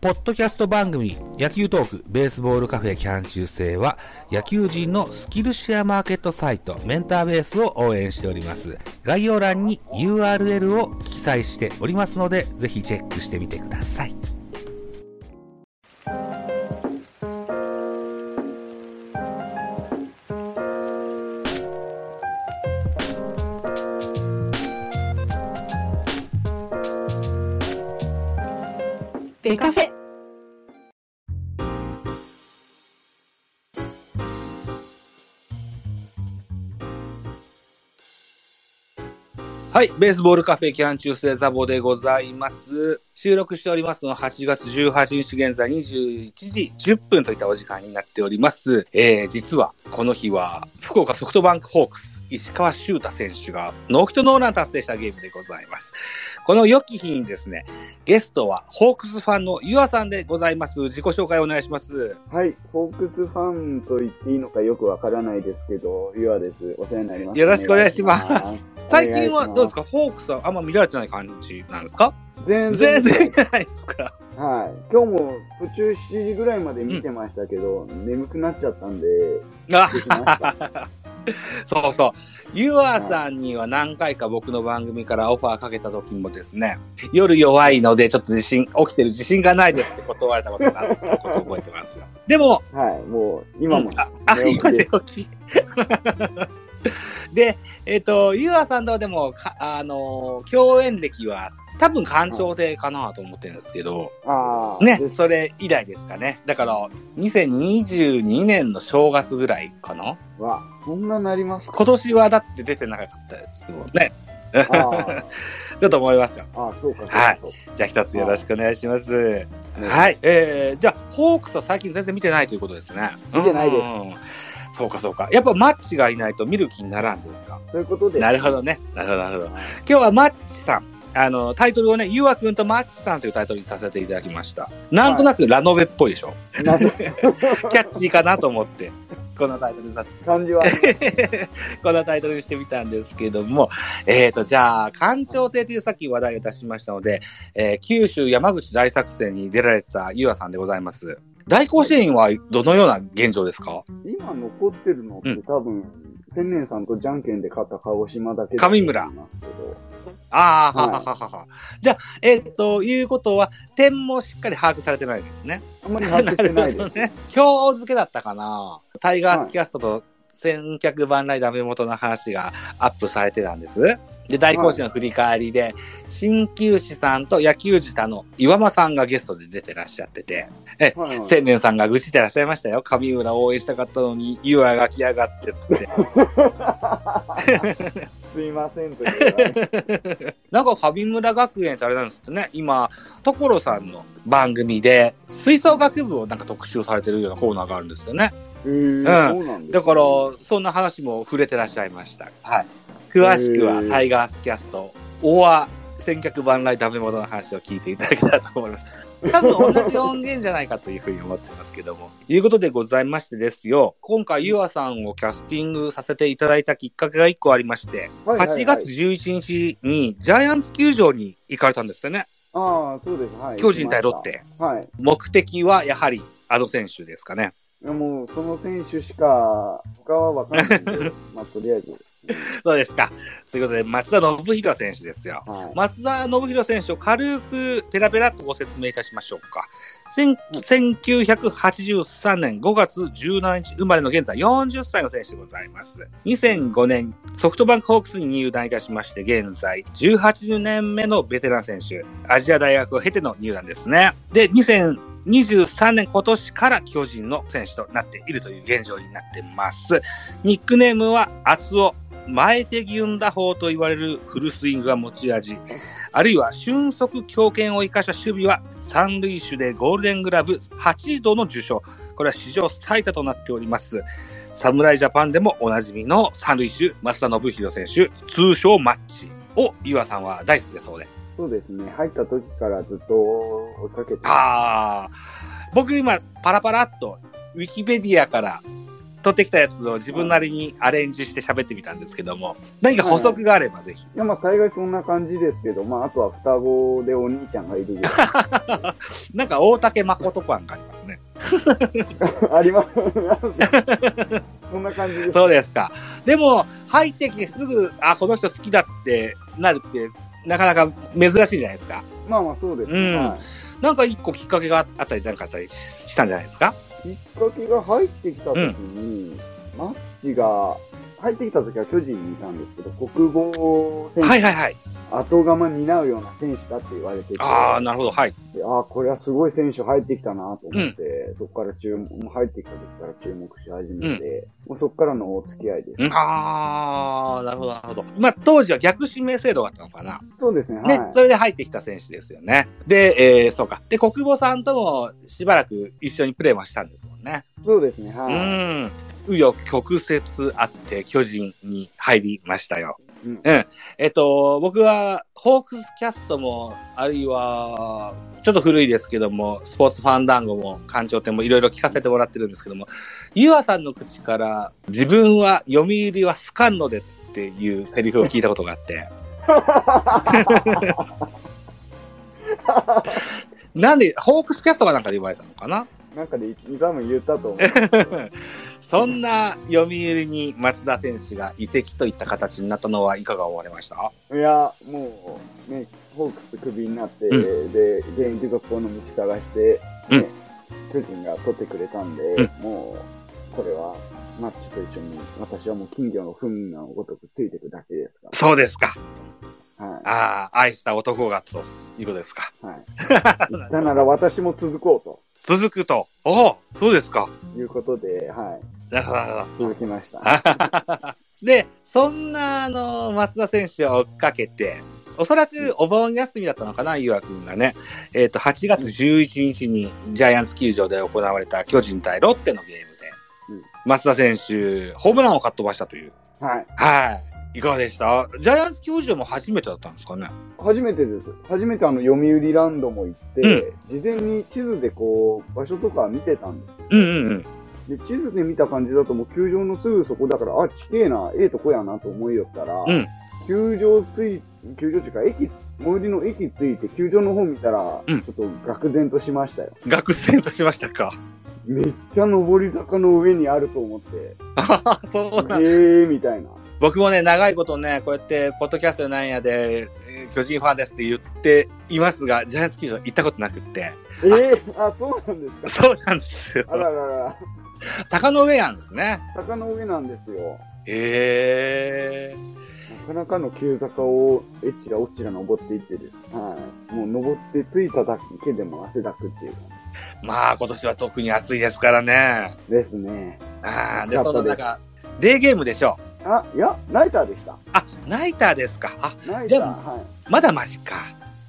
ポッドキャスト番組野球トークベースボールカフェキャン中制は野球人のスキルシェアマーケットサイトメンターベースを応援しております。概要欄に URL を記載しておりますのでぜひチェックしてみてください。はい、ベースボールカフェキャン中世ザボでございます。収録しておりますのは8月18日現在21時10分といったお時間になっております。えー、実はこの日は福岡ソフトバンクホークス石川修太選手がノーヒットノーラン達成したゲームでございます。この良き日にですね、ゲストはホークスファンのユアさんでございます。自己紹介お願いします。はい、ホークスファンと言っていいのかよくわからないですけど、ゆあです。お世話になります。よろしくお願いします最近はどうですか？かホークスはあんま見られてない感じなんですか？全全然。然ないですか？はい。今日も途中7時ぐらいまで見てましたけど、眠くなっちゃったんで、あできました。そうそう。ユアさんには何回か僕の番組からオファーかけた時もですね、夜弱いのでちょっと自信、起きてる自信がないですって断られたことがあったことを覚えてますよ。でも、はい、もう、今もうん、あ、あ今寝起き。で、えっ、と、ユアさんとはでも、かあのー共演歴は多分官庁でかなと思ってるんですけど、ああ、ねで、それ以来ですかね。だから、2022年の正月ぐらいかなわ、そんななりますか？今年はだって出てなかったですもんね。あ だと思いますよ。あ、そうか。はいじゃあ一つよろしくお願いします。ねはい。えー、じゃあ、ホークスは最近全然見てないということですね。見てないですうんそうかそうか。やっぱマッチがいないと見る気にならんですか？そういうことで。なるほどね。なるほど、なるほど。今日はマッチさん。あの、タイトルをね、ゆうあくんとマッチさんというタイトルにさせていただきました。なんとなくラノベっぽいでしょ、な キャッチーかなと思って、このタイトルにさせて感じは。このタイトルにしてみたんですけども、えっ、と、じゃあ、官庁亭というさっき話題を出しましたので、えー九州山口大作戦に出られたゆあさんでございます。大甲子園はどのような現状ですか？今残ってるのってうん多分、千年さんとじゃんけんで勝った鹿児島だけ上村ああ、ははいはははは。じゃあ、えっ、と、いうことは、点もしっかり把握されてないですね。あんまり把握してないです。ね。今日付けだったかなタイガースキャストと千客万来ダメ元の話がアップされてたんです。で、大甲子園の振り返りで、鍼灸師さんと野球児の岩間さんがゲストで出てらっしゃってて、はいはい千年さんが愚痴ってらっしゃいましたよ。上浦応援したかったのに、岩が来やがってっつって。すいませんという なんか上村学園ってあれなんですってね、今、所さんの番組で、吹奏楽部をなんか特集されてるようなコーナーがあるんですよね。うなんだから、そんな話も触れてらっしゃいました。はい。詳しくは、タイガースキャスト、オア、千客万来ダメ元の話を聞いていただけたらと思います。多分同じ音源じゃないかというふうに思ってますけども。いうことでございましてですよ。今回、ゆあさんをキャスティングさせていただいたきっかけが一個ありまして、はいはいはい8月11日にジャイアンツ球場に行かれたんですよね。ああ、そうです。はい。巨人対ロッテ。はい。目的はやはり、あの選手ですかね。いやもう、その選手しか、他はわかんないんで、まあ、とりあえず。そうですか。ということで、松田信弘選手ですよ。はい。松田信弘選手を軽くペラペラとご説明いたしましょうか。千1983年5月17日生まれの現在40歳の選手でございます。2005年ソフトバンクホークスに入団いたしまして、現在18年目のベテラン選手。アジア大学を経ての入団ですね。で、2023年今年から巨人の選手となっているという現状になってます。ニックネームは厚尾。前手ギュン打法と言われるフルスイングが持ち味。あるいは俊足強肩を生かした守備は三塁手でゴールデングラブ8度の受賞。これは史上最多となっております。侍ジャパンでもおなじみの三塁手、松田信弘選手、通称マッチを岩さんは大好きだそうで。そうですね。入った時からずっと追いかけて。ああ、僕今パラパラっとウィキペディアから取ってきたやつを自分なりにアレンジして喋ってみたんですけども、何か補足があればぜひ。いや、まあ、大概そんな感じですけど、まあ、あとは双子でお兄ちゃんがいるぐらい。なんか大竹誠感がありますね。あります。そんな感じです。そうですか。でも、入ってきてすぐ、あ、この人好きだってなるって、なかなか珍しいじゃないですか。まあまあ、そうですうんね。はいなんか一個きっかけがあったりなんかあったりしたんじゃないですか？きっかけが入ってきた時に、マッチが、入ってきた時は巨人にいたんですけど、国防選手、はいはいはい。後釜担うような選手だって言われてて、ああ、なるほど。はい。でああ、これはすごい選手入ってきたなと思って、そこから注目、もう入ってきた時から注目し始めて、もうそこからのお付き合いです。うんああ、なるほど、なるほど。まあ、当時は逆指名制度があったのかな。そうですね、ね、はい。それで入ってきた選手ですよね。で、えー、そうか。で、国母さんともしばらく一緒にプレーはしたんですもんね。そうですね、うはい。ん。紆余曲折あって巨人に入りましたよ。うん。えっと、僕は、ホークスキャストも、あるいは、ちょっと古いですけども、スポーツファンダンゴも、館長店もいろいろ聞かせてもらってるんですけども、ゆあさんの口から、自分は読売は好かんのでっていうセリフを聞いたことがあって、なんで、ホークスキャストかなんかで言われたのかな？なんかで、多分言ったと思う。そんな読売に松田選手が移籍といった形になったのはいかが思われました？いや、もう、ね、ホークスクビになって、うで、現役続行の道探して、うんね、巨人が取ってくれたんで、うもう、これは、マッチと一緒に、私はもう金魚の糞のごとくついていくだけですかそうですか。ら。はい。ああ、愛した男がということですか。はい。言ったなら私も続こう続くと。おお、そうですか。ということで、はなるほど、なるほい。続きました。ど。で、そんな、あの、松田選手を追っかけて、おそらくお盆休みだったのかな、ゆうわくんがね。えっ、と、8月11日にジャイアンツ球場で行われた巨人対ロッテのゲームで、うん松田選手、ホームランをかっ飛ばしたという。はい。はい。いかがでした？ジャイアンツ球場も初めてだったんですかね？初めてです。初めてあの、読売ランドも行って、事前に地図でこう、場所とか見てたんですよ。うんうんうん。で、地図で見た感じだともう球場のすぐそこだから、あ、地形な、ええとこやなと思いよったら、うん球場つい、球場っていうか、駅、最寄りの駅着いて球場の方見たら、うんちょっと愕然としましたよ。愕然としましたか。めっちゃ上り坂の上にあると思って、ああ、そうなんえーみたいな。僕もね、長いことね、こうやって、ポッドキャストなんやで、えー巨人ファンですって言っていますが、ジャイアンツ球場行ったことなくって。えー、あ、そうなんですか？そうなんですよ。あららら、坂の上なんですね。坂の上なんですよ。へえ。なかなかの急坂をえっちらおっちら登っていってる。はい。もう登って着いただけでも汗だくっていう感まあ、今年は特に暑いですからね。じですね。ああ、で、その中、デーゲームでしょう。あ、いや、ナイターでした。あ、ナイターですか。あ、ナイター、じゃあはい。まだマシか。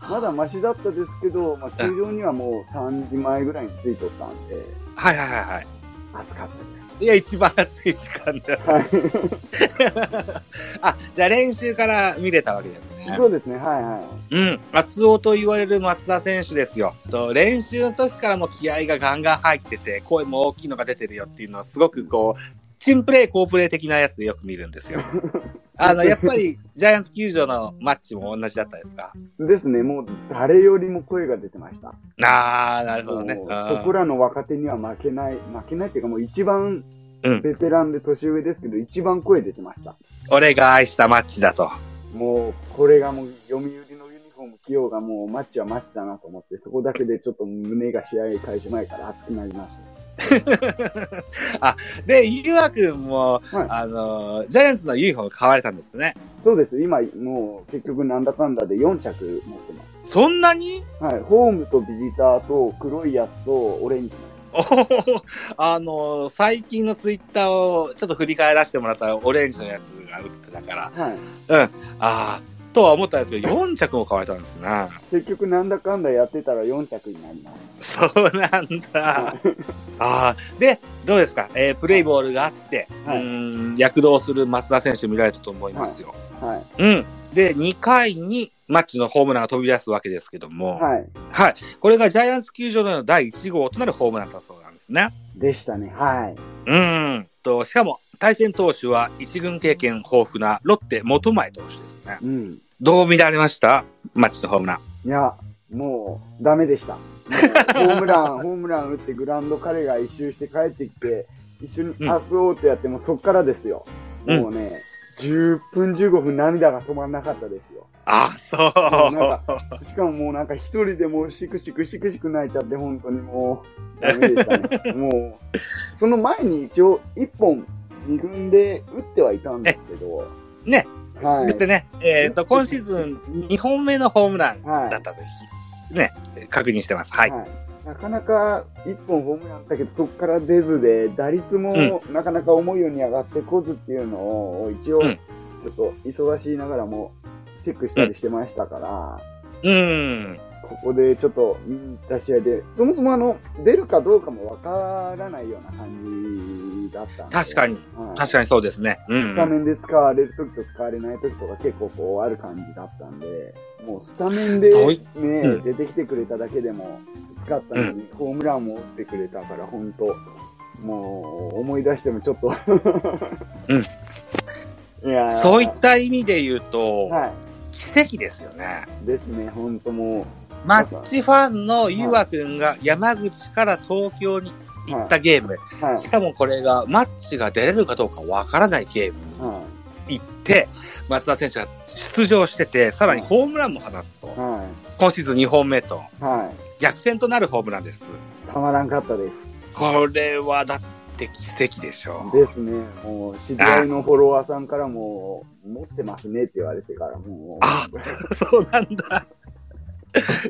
まだマシだったですけど、まあ、球場にはもう3時前ぐらいに着いとったんで、はいはいはいはい。暑かったです。いや、一番暑い時間だ。はい。あ、じゃあ練習から見れたわけですね。そうですね、はいはうん。厚尾と言われる松田選手ですよ。と練習の時からも気合がガンガン入ってて、声も大きいのが出てるよっていうのはすごくこう、チンプレー、コープレー的なやつでよく見るんですよ。あの、やっぱり、ジャイアンツ球場のマッチも同じだったですか？い。ですね、もう誰よりも声が出てました。あー、なるほどね。もううんそこらの若手には負けない、負けないっていうかもう一番うんベテランで年上ですけど、一番声出てました。俺が愛したマッチだと。もう、これがもう読売のユニフォーム着ようがもうマッチはマッチだなと思って、そこだけでちょっと胸が試合開始前から熱くなりました。あ、で、ゆうわくんも、はいあの、ジャイアンツのユニフォーム買われたんですね。そうです。今、もう結局なんだかんだで4着持ってまそんなに？す。はい。ホームとビジターと黒いやつとオレンジのおーあの、最近のツイッターをちょっと振り返らせてもらったら、オレンジのやつが映ってたから、はい。ああ、とは思ったんですけど、4着も買われたんですね。結局なんだかんだやってたら4着になります。そうなんだ。ああ、で、どうですか、えープレイボールがあって、はいうーん、躍動する増田選手見られたと思いますよ。はい。うん。で、2回にマッチのホームランが飛び出すわけですけども、はい。はい。これがジャイアンツ球場での第1号となるホームランだそうなんですね。でしたね。はい。うん。と、しかも対戦投手は一軍経験豊富なロッテ元前投手ですね。うん。どう見られました？マッチのホームラン。いや、もう、ダメでした。ホームラン、ホームラン打ってグラウンド彼が一周して帰ってきて、一緒にうん熱おうってやってもそっからですよ。うんもうね、10分15分涙が止まんなかったですよ。あ、そう。なんしかももうなんか一人でもうシクシクシクシク泣いちゃって、本当にもう、ダメでしたね。もう、その前に一応1本、2軍で打ってはいたんですけど、ね。はい。でね、えっ、と、今シーズン2本目のホームランはいだったとき、ね、確認してます。はい。はい。なかなか一本ホームランだけど、そこから出ずで、打率もなかなか思うように上がってこずっていうのを、一応、うんちょっと忙しいながらも、チェックしたりしてましたから、うん。ここでちょっと見に行った試合で、そもそもあの、出るかどうかもわからないような感じだったんで。確かに。はい、確かにそうですね。うんス。タメンで使われるときと使われないときとか結構こうある感じだったんで、もうスタメンでそういね、うん出てきてくれただけでも使ったのに、ホームランも打ってくれたから、本当もう思い出してもちょっとうん いやーそういった意味で言うと、は奇跡ですよね。い。ですね、本当もマッチファンのゆわくんが山口から東京に行ったゲーム、う、はいし。かもこれがマッチが出れるかどうかわからないゲームはに行って、松田選手が出場してて、さらにホームランも放つと今シーズン2本目と逆転となるホームランです。い。たまらんかったです。これはだって奇跡でしょ。ですね。もう、知り合いのフォロワーさんからも、持ってますねって言われてから、もあ そうなんだ。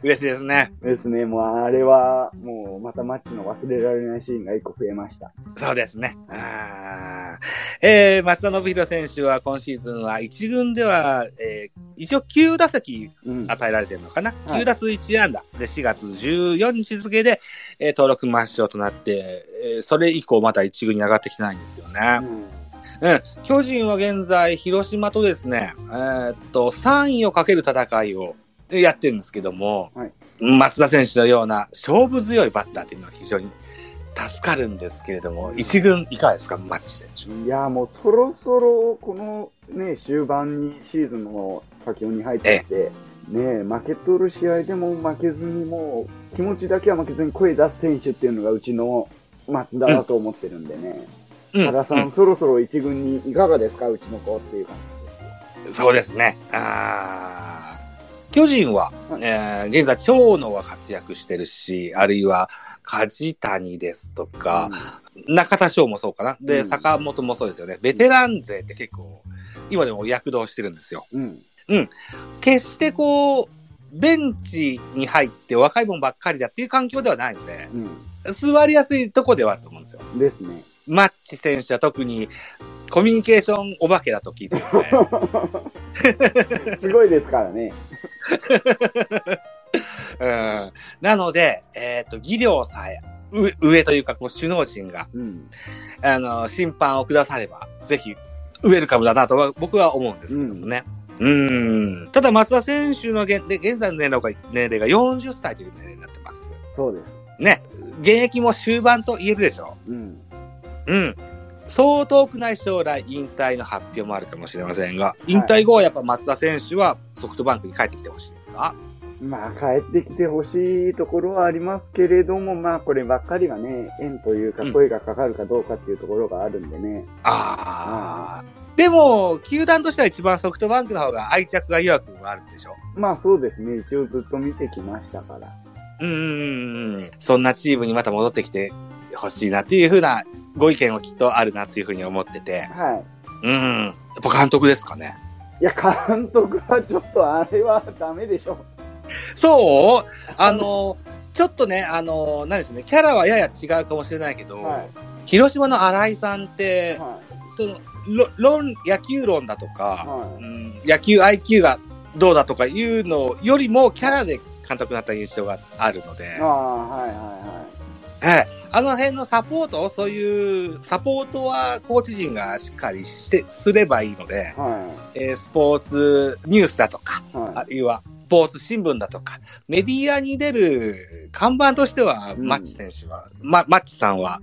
嬉しいですね。う、ですね。もう、あれは、もう、またマッチの忘れられないシーンが一個増えました。そうですね。あーえー、松田信弘選手は今シーズンは一軍では、えー一応9打席うん。与えられてるのかな、はい ?9 打数1安打で4月14日付で、えー登録抹消となって、えーそれ以降また一軍に上がってきてないんですよね。うんうん。巨人は現在、広島とですね、えーっと、3位をかける戦いをやってるんですけども、はい。松田選手のような勝負強いバッターっていうのは非常に助かるんですけれども、一軍いかがですか、マッチ選手。いや、もう、そろそろ、このね、終盤にシーズンの佳境に入ってきて、ね、負けとる試合でも負けずに、もう、気持ちだけは負けずに声出す選手っていうのがうちの松田だと思ってるんでね。うん。多田さん、そろそろ一軍にいかがですか、うちの子っていう感うんそうですね。あー巨人は、はいえー現在、長野が活躍してるし、あるいは、梶谷ですとじか、中田翔もそうかな。で、うん坂本もそうですよね。ベテラン勢って結構、今でも躍動してるんですよ。うん。うん。決してこう、ベンチに入って若いもんばっかりだっていう環境ではないので、う座りやすいとこではあると思うんですよ。ん。ですね。マッチ選手は特にコミュニケーションお化けだと聞いてるので、すごいですからね。うん、なので、えっ、と、技量さえ、う上というか、こう、首脳陣が、うん。あの、審判をくだされば、ぜひ、ウェルカムだなとは僕は思うんですけどもね。うん。ただ、松田選手の現で現在の年齢が年齢が40歳という年齢になってます。そうです。ね。現役も終盤と言えるでしょうん。う。うん。そう遠くない将来、引退の発表もあるかもしれませんが、引退後はやっぱ松田選手はソフトバンクに帰ってきてほしいですか？まあ、帰ってきてほしいところはありますけれども、まあ、こればっかりがね、縁というかうん声がかかるかどうかっていうところがあるんでね。ああ。でも、球団としては一番ソフトバンクの方が愛着が弱くあるんでしょまあ、そうですね。一応ずっと見てきましたから。うーん。そんなチームにまた戻ってきてほしいなっていうふうなご意見はきっとあるなっていうふうに思ってて。はうん。やっぱ監督ですかね。い。いや、監督はちょっとあれはダメでしょ。そう？あの、ちょっとね、あの、何でしょうね、キャラはやや違うかもしれないけど、はい。広島の新井さんって、はその、ろ論、野球論だとい。か、はうん、野球 IQ がどうだとかいうのよりも、キャラで監督になった印象があるので、い。ああ、はいははい。あの辺のサポート、そういうサポートはコーチ陣がしっかりして、すればいいので、いはい。はえースポーツニュースだとか、い。はあるいはスポーツ新聞だとか、メディアに出る看板としては、うんマッチ選手は、ま、マッチさんは、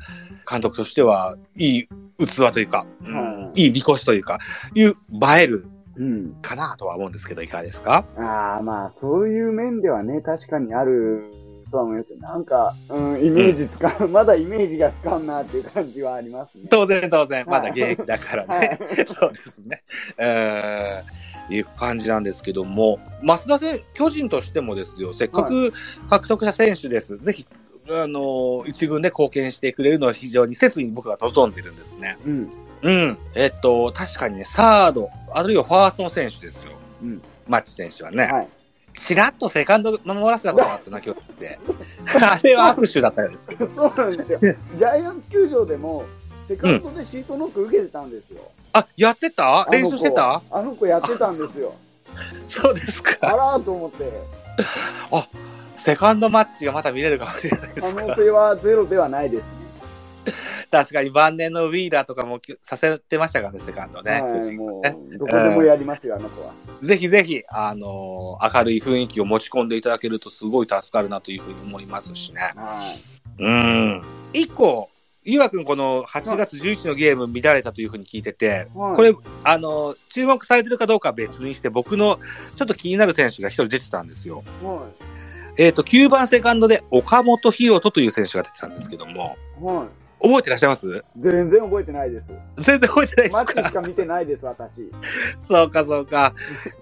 監督としては、いい器というか、うんはいいいみこしというか、いう、映えるうん。かなとは思うんですけど、いかがですか？ああ、まあ、そういう面ではね、確かにあるとは思いますけど、なんか、うん、イメージつかん、まだイメージがつかんなっていう感じはありますね。当然当然、まだはい現役だからはね。い。そうですね。えー、いう感じなんですけども、増田選巨人としてもですよ、せっかく獲得した選手です。ぜひ、あの、一軍で貢献してくれるのは非常に切に僕は望んでるんですね。うん。うん。えっと、確かにね、サード、あるいはファーストの選手ですよ。うん。マッチ選手はね。はい。ちらっとセカンド守らせたことがあったな、今日って。あれは握手だったようです。そうなんですよ。ジャイアンツ球場でも、セカンドでシートノック受けてたんですよ。あ、やってた？練習してた？あの子やってたんですよ。そうですあからーと思って、セカンドマッチがまた見れるかもしれないです。可能性はゼロではないですね。確かに晩年のウィーラーとかもさせてましたからね、セカンドね。巨はい、人もねう、どこでもやりますよ、あの子は。ぜひぜひ、あのー明るい雰囲気を持ち込んでいただけるとすごい助かるなというふうに思いますしね。はい。うん。一個、ゆうわくんこの8月11のゲーム見られたというふうに聞いてて、はいこれ、あのー注目されてるかどうかは別にして、僕のちょっと気になる選手が一人出てたんですよ。はえっ、と、9番セカンドで岡本博人という選手が出てたんですけども、い。はい。覚えてらっしゃいます？全然覚えてないです。全然覚えてないマッチでしか見てないです、私。そうか、そうか。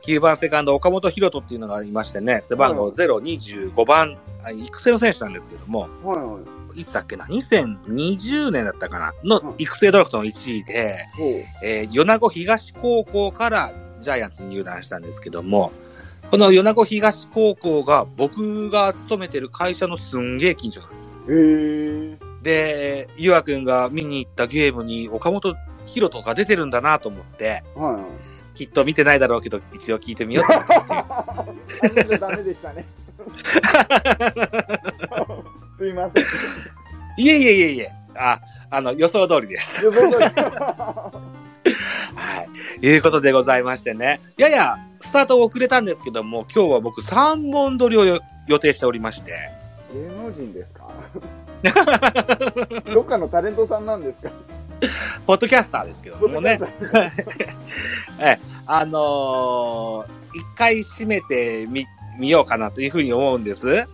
9番セカンド、岡本博人っていうのがいましてね、背番号025番、あ育成の選手なんですけども、はいはい。いつだっけな、2020年だったかな、のうん育成ドラフトの1位で、ほう。えー米子東高校からジャイアンツに入団したんですけども、この米子東高校が僕が勤めてる会社のすんげえ近所なんですよ。へー。で、ゆうあくんが見に行ったゲームに岡本博人が出てるんだなと思って、はいはい。きっと見てないだろうけど、一応聞いてみようと思って。ダメでしたね。すいません。いえいえいえいえ。あ、あの、予想通りです。予想通り はい。いうことでございましてね。やや、スタート遅れたんですけども、今日は僕3本撮りをよ予定しておりまして。芸能人ですか？どっかのタレントさんなんですか？ポッドキャスターですけどもね。ええ、あのー一回締めてみ、見ようかなというふうに思うんです。はい。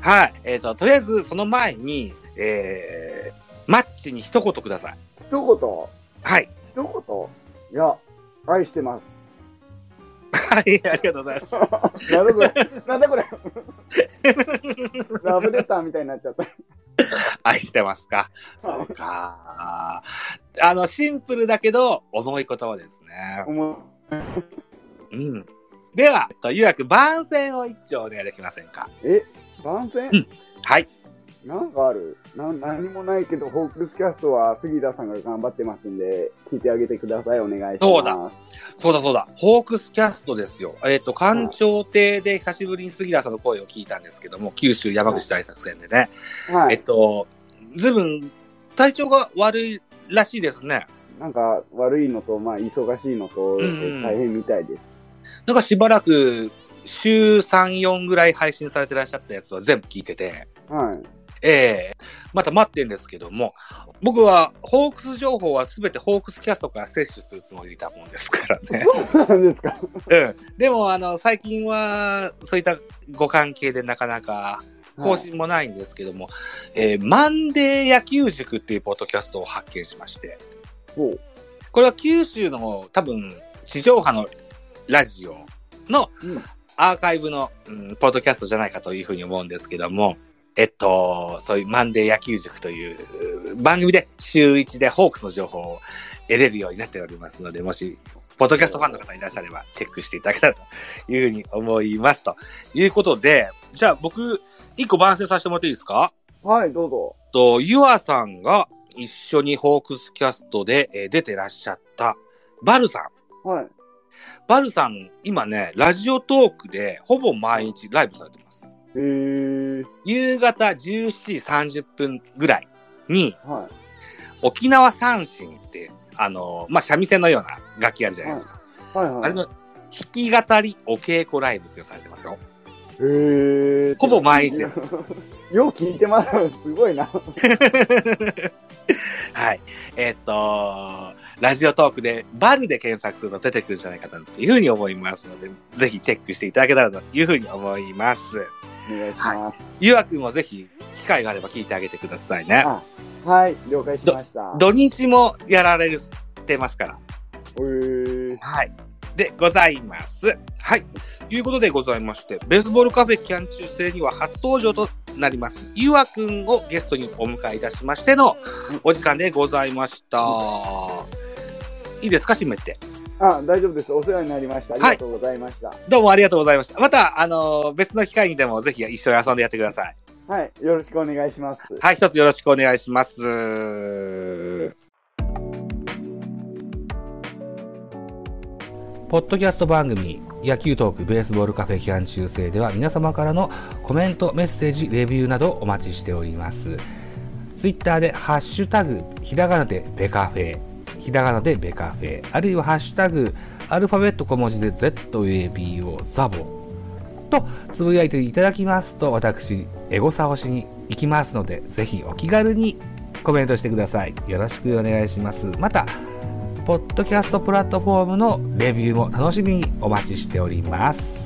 はい。えっ、と、とりあえずその前に、えー、マッチに一言ください。一言、はい。一言？いや、愛してます。はい、ありがとうございます。なるほど。なんだこれ。ラブレターみたいになっちゃった。愛してますか？そうか。あの、シンプルだけど、重い言葉ですね。思ううん。では、と、ゆうやく番宣を一丁お願いできませんか？え、番宣、うんはい。なんかある？な何もないけど、ホークスキャストは杉田さんが頑張ってますんで、聞いてあげてください。お願いします。そうだそうだそうだ。ホークスキャストですよ。えっ、と、官庁邸で久しぶりに杉田さんの声を聞いたんですけども、九州山口大作戦でね。えっはい。と、ずいぶん体調が悪いらしいですね。なんか悪いのと、まあ、忙しいのと、大変みたいです。なんかしばらく週3、4ぐらい配信されてらっしゃったやつは全部聞いてて、はい。ええまた待ってんですけども、僕はホークス情報はすべてホークスキャストから摂取するつもりでいたもんですからね。そうなんですか。うん。でも、あの、最近は、そういったご関係でなかなか更新もないんですけども、えーマンデー野球塾っていうポッドキャストを発見しまして、ほう。これは九州の多分、地上波のラジオのうん。アーカイブの、うん、ポッドキャストじゃないかというふうに思うんですけども、えっと、そういうマンデー野球塾という番組で週1でホークスの情報を得れるようになっておりますので、もし、ポッドキャストファンの方いらっしゃればチェックしていただけたらというふうに思います。ということで、じゃあ僕、一個番宣させてもらっていいですか？はい、どうぞ。と、ゆあさんが一緒にホークスキャストで、えー出てらっしゃった、バルさん。はい。バルさん、今ね、ラジオトークでほぼ毎日ライブされてます。夕方17時30分ぐらいに、はい。沖縄三振って、あの、まあ、三味線のような楽器あるじゃないですか。はいはい。あれの弾き語りお稽古ライブってされてますよ。へえ。ほぼ毎日です。よう聞いてます。すごいな。はい。えっ、と、ラジオトークでバルで検索すると出てくるんじゃないかなというふうに思いますので、ぜひチェックしていただけたらというふうに思います。お願いします。ゆわくんもぜひ、機会があれば聞いてあげてくださいね。あはい、了解しました。土日もやられるってますから。へーはい。で、ございます。はい。ということでございまして、ベースボールカフェキャン中制には初登場となります、ゆわくんをゲストにお迎えいたしましてのお時間でございました。いいですか、締めて。あ、大丈夫です。お世話になりました。ありがとうございました。どうもありがとうございました。また、あの別の機会にでもぜひ一緒に遊んでやってください。はい、よろしくお願いします。はい、一つよろしくお願いします。ポッドキャスト番組、野球トークベースボールカフェ期間中制では皆様からのコメント、メッセージ、レビューなどお待ちしております。ツイッターでハッシュタグ、ひらがなでベカフェ、ひらがなでベカフェ、あるいはハッシュタグ、アルファベット小文字で ZABO ザボとつぶやいていただきますと、私、エゴサをしに行きますので、ぜひお気軽にコメントしてください。よろしくお願いします。また、ポッドキャストプラットフォームのレビューも楽しみにお待ちしております。